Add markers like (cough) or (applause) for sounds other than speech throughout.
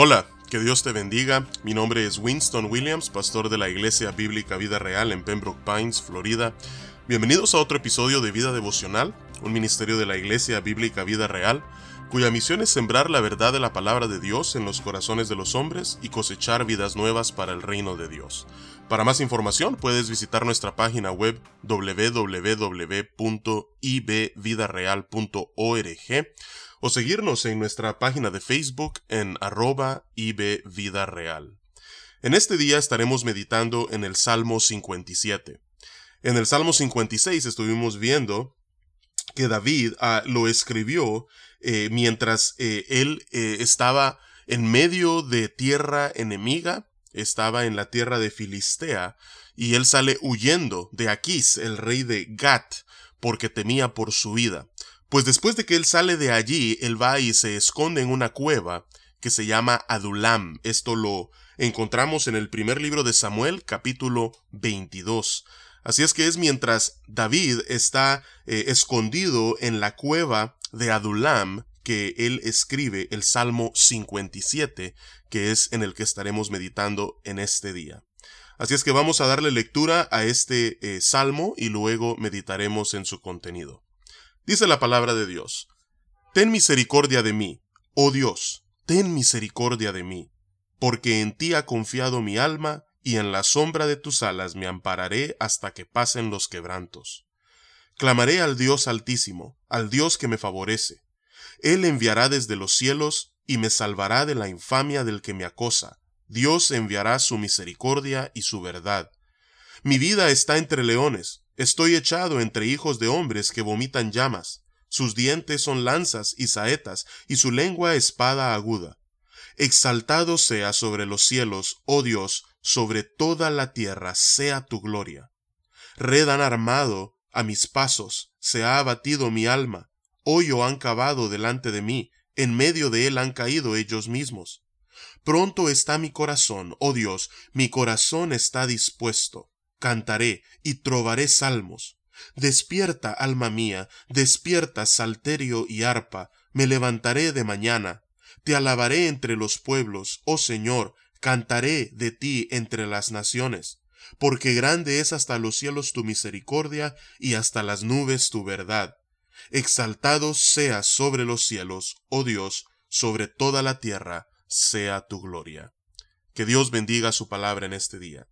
Hola, que Dios te bendiga. Mi nombre es Winston Williams, pastor de la Iglesia Bíblica Vida Real en Pembroke Pines, Florida. Bienvenidos a otro episodio de Vida Devocional, un ministerio de la Iglesia Bíblica Vida Real, cuya misión es sembrar la verdad de la palabra de Dios en los corazones de los hombres y cosechar vidas nuevas para el reino de Dios. Para más información puedes visitar nuestra página web www.ibvidareal.org o seguirnos en nuestra página de Facebook en arroba Vida Real. En este día estaremos meditando en el Salmo 57. En el Salmo 56 estuvimos viendo que David ah, lo escribió eh, mientras eh, él eh, estaba en medio de tierra enemiga, estaba en la tierra de Filistea, y él sale huyendo de Aquís, el rey de Gat, porque temía por su vida. Pues después de que él sale de allí, él va y se esconde en una cueva que se llama Adulam. Esto lo encontramos en el primer libro de Samuel, capítulo 22. Así es que es mientras David está eh, escondido en la cueva de Adulam que él escribe el Salmo 57, que es en el que estaremos meditando en este día. Así es que vamos a darle lectura a este eh, salmo y luego meditaremos en su contenido. Dice la palabra de Dios, Ten misericordia de mí, oh Dios, ten misericordia de mí, porque en ti ha confiado mi alma, y en la sombra de tus alas me ampararé hasta que pasen los quebrantos. Clamaré al Dios altísimo, al Dios que me favorece. Él enviará desde los cielos y me salvará de la infamia del que me acosa. Dios enviará su misericordia y su verdad. Mi vida está entre leones, Estoy echado entre hijos de hombres que vomitan llamas. Sus dientes son lanzas y saetas, y su lengua espada aguda. Exaltado sea sobre los cielos, oh Dios, sobre toda la tierra sea tu gloria. Red han armado a mis pasos, se ha abatido mi alma, hoyo han cavado delante de mí, en medio de él han caído ellos mismos. Pronto está mi corazón, oh Dios, mi corazón está dispuesto cantaré y trovaré salmos. Despierta, alma mía, despierta, salterio y arpa, me levantaré de mañana. Te alabaré entre los pueblos, oh Señor, cantaré de ti entre las naciones, porque grande es hasta los cielos tu misericordia y hasta las nubes tu verdad. Exaltado sea sobre los cielos, oh Dios, sobre toda la tierra sea tu gloria. Que Dios bendiga su palabra en este día.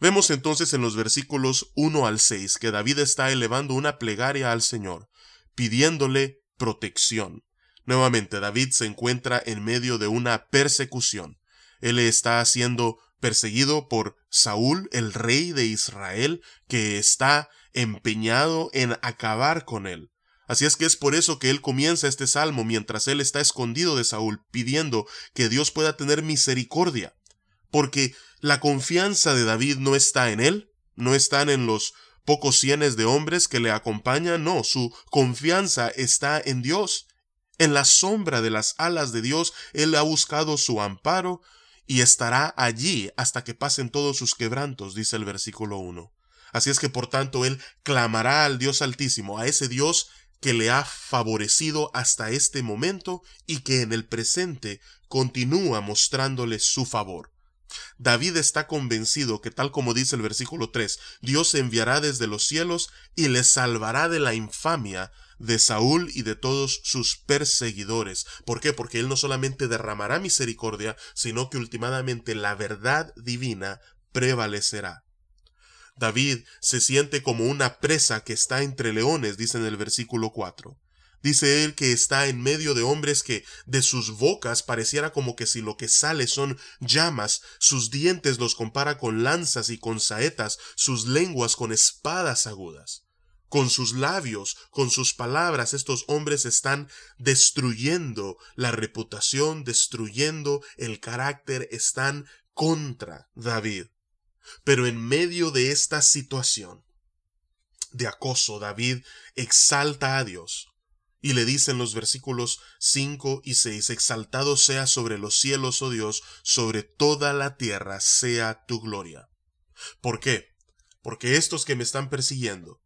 Vemos entonces en los versículos 1 al 6 que David está elevando una plegaria al Señor, pidiéndole protección. Nuevamente David se encuentra en medio de una persecución. Él está siendo perseguido por Saúl, el rey de Israel, que está empeñado en acabar con él. Así es que es por eso que él comienza este salmo mientras él está escondido de Saúl, pidiendo que Dios pueda tener misericordia porque la confianza de David no está en él, no están en los pocos cienes de hombres que le acompañan, no, su confianza está en Dios. En la sombra de las alas de Dios, él ha buscado su amparo y estará allí hasta que pasen todos sus quebrantos, dice el versículo 1. Así es que por tanto él clamará al Dios Altísimo, a ese Dios que le ha favorecido hasta este momento y que en el presente continúa mostrándole su favor. David está convencido que tal como dice el versículo 3, Dios enviará desde los cielos y le salvará de la infamia de Saúl y de todos sus perseguidores. ¿Por qué? Porque él no solamente derramará misericordia, sino que últimamente la verdad divina prevalecerá. David se siente como una presa que está entre leones, dice en el versículo 4. Dice él que está en medio de hombres que de sus bocas pareciera como que si lo que sale son llamas, sus dientes los compara con lanzas y con saetas, sus lenguas con espadas agudas. Con sus labios, con sus palabras, estos hombres están destruyendo la reputación, destruyendo el carácter, están contra David. Pero en medio de esta situación de acoso, David exalta a Dios, y le dicen los versículos 5 y 6, Exaltado sea sobre los cielos, oh Dios, sobre toda la tierra sea tu gloria. ¿Por qué? Porque estos que me están persiguiendo,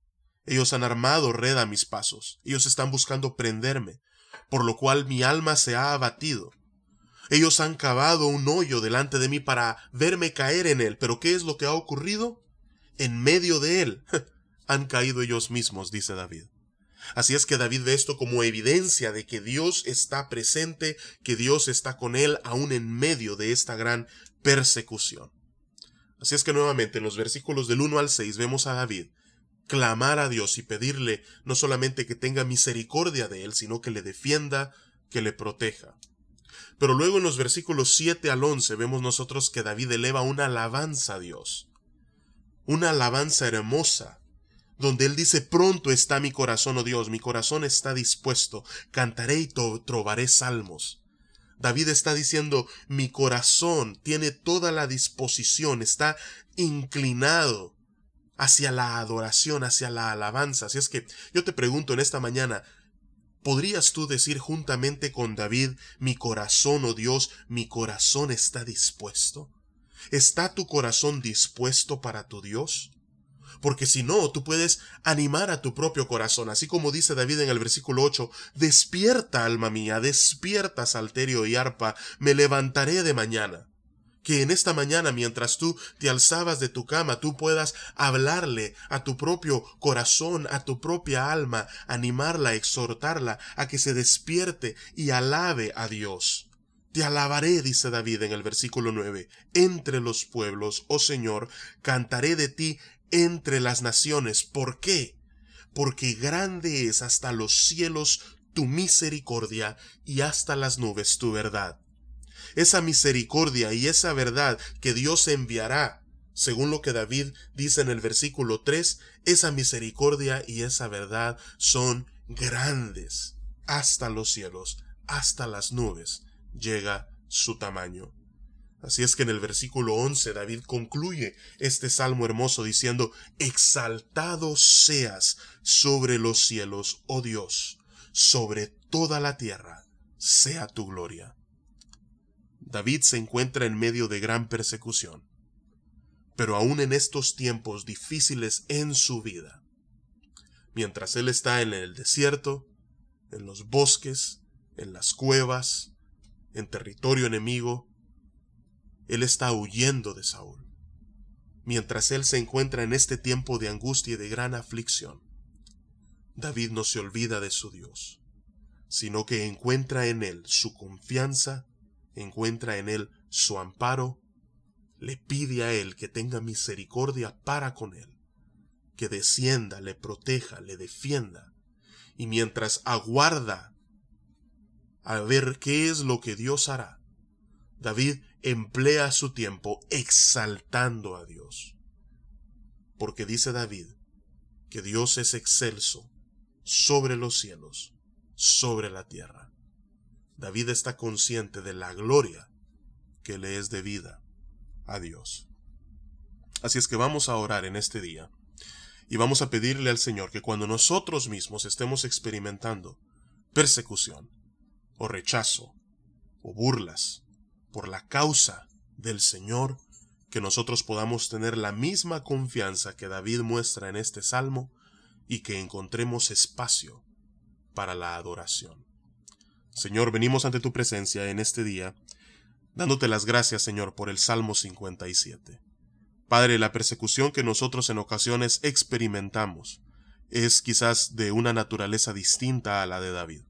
ellos han armado red a mis pasos, ellos están buscando prenderme, por lo cual mi alma se ha abatido. Ellos han cavado un hoyo delante de mí para verme caer en él. Pero ¿qué es lo que ha ocurrido? En medio de él (laughs) han caído ellos mismos, dice David. Así es que David ve esto como evidencia de que Dios está presente, que Dios está con él aún en medio de esta gran persecución. Así es que nuevamente en los versículos del 1 al 6 vemos a David clamar a Dios y pedirle no solamente que tenga misericordia de él, sino que le defienda, que le proteja. Pero luego en los versículos 7 al 11 vemos nosotros que David eleva una alabanza a Dios. Una alabanza hermosa, donde él dice, pronto está mi corazón, oh Dios, mi corazón está dispuesto, cantaré y trovaré salmos. David está diciendo, mi corazón tiene toda la disposición, está inclinado hacia la adoración, hacia la alabanza. Así es que yo te pregunto en esta mañana, ¿podrías tú decir juntamente con David, mi corazón, oh Dios, mi corazón está dispuesto? ¿Está tu corazón dispuesto para tu Dios? Porque si no, tú puedes animar a tu propio corazón, así como dice David en el versículo 8, despierta, alma mía, despierta, salterio y arpa, me levantaré de mañana. Que en esta mañana, mientras tú te alzabas de tu cama, tú puedas hablarle a tu propio corazón, a tu propia alma, animarla, exhortarla a que se despierte y alabe a Dios. Te alabaré, dice David en el versículo 9, entre los pueblos, oh Señor, cantaré de ti entre las naciones. ¿Por qué? Porque grande es hasta los cielos tu misericordia y hasta las nubes tu verdad. Esa misericordia y esa verdad que Dios enviará, según lo que David dice en el versículo 3, esa misericordia y esa verdad son grandes hasta los cielos, hasta las nubes llega su tamaño. Así es que en el versículo 11 David concluye este salmo hermoso diciendo, Exaltado seas sobre los cielos, oh Dios, sobre toda la tierra, sea tu gloria. David se encuentra en medio de gran persecución, pero aún en estos tiempos difíciles en su vida, mientras él está en el desierto, en los bosques, en las cuevas, en territorio enemigo, él está huyendo de Saúl. Mientras él se encuentra en este tiempo de angustia y de gran aflicción, David no se olvida de su Dios, sino que encuentra en él su confianza, encuentra en él su amparo, le pide a él que tenga misericordia para con él, que descienda, le proteja, le defienda, y mientras aguarda a ver qué es lo que Dios hará, David emplea su tiempo exaltando a Dios. Porque dice David que Dios es excelso sobre los cielos, sobre la tierra. David está consciente de la gloria que le es debida a Dios. Así es que vamos a orar en este día y vamos a pedirle al Señor que cuando nosotros mismos estemos experimentando persecución o rechazo o burlas por la causa del Señor, que nosotros podamos tener la misma confianza que David muestra en este salmo y que encontremos espacio para la adoración. Señor, venimos ante tu presencia en este día, dándote las gracias, Señor, por el Salmo 57. Padre, la persecución que nosotros en ocasiones experimentamos es quizás de una naturaleza distinta a la de David.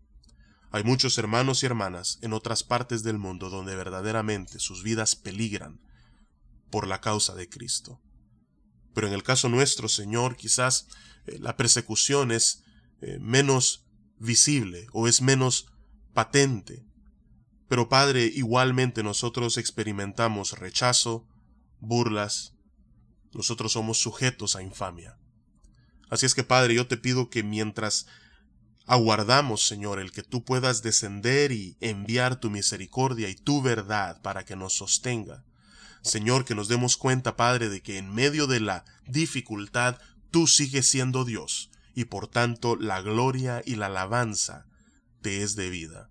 Hay muchos hermanos y hermanas en otras partes del mundo donde verdaderamente sus vidas peligran por la causa de Cristo. Pero en el caso nuestro, Señor, quizás eh, la persecución es eh, menos visible o es menos patente. Pero Padre, igualmente nosotros experimentamos rechazo, burlas, nosotros somos sujetos a infamia. Así es que Padre, yo te pido que mientras Aguardamos, Señor, el que tú puedas descender y enviar tu misericordia y tu verdad para que nos sostenga. Señor, que nos demos cuenta, Padre, de que en medio de la dificultad tú sigues siendo Dios, y por tanto la gloria y la alabanza te es debida.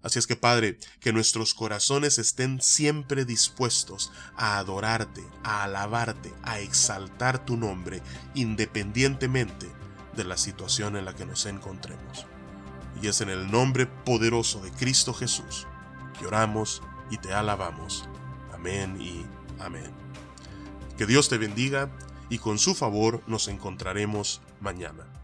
Así es que, Padre, que nuestros corazones estén siempre dispuestos a adorarte, a alabarte, a exaltar tu nombre, independientemente de la situación en la que nos encontremos. Y es en el nombre poderoso de Cristo Jesús Te oramos y te alabamos. Amén y amén. Que Dios te bendiga y con su favor nos encontraremos mañana.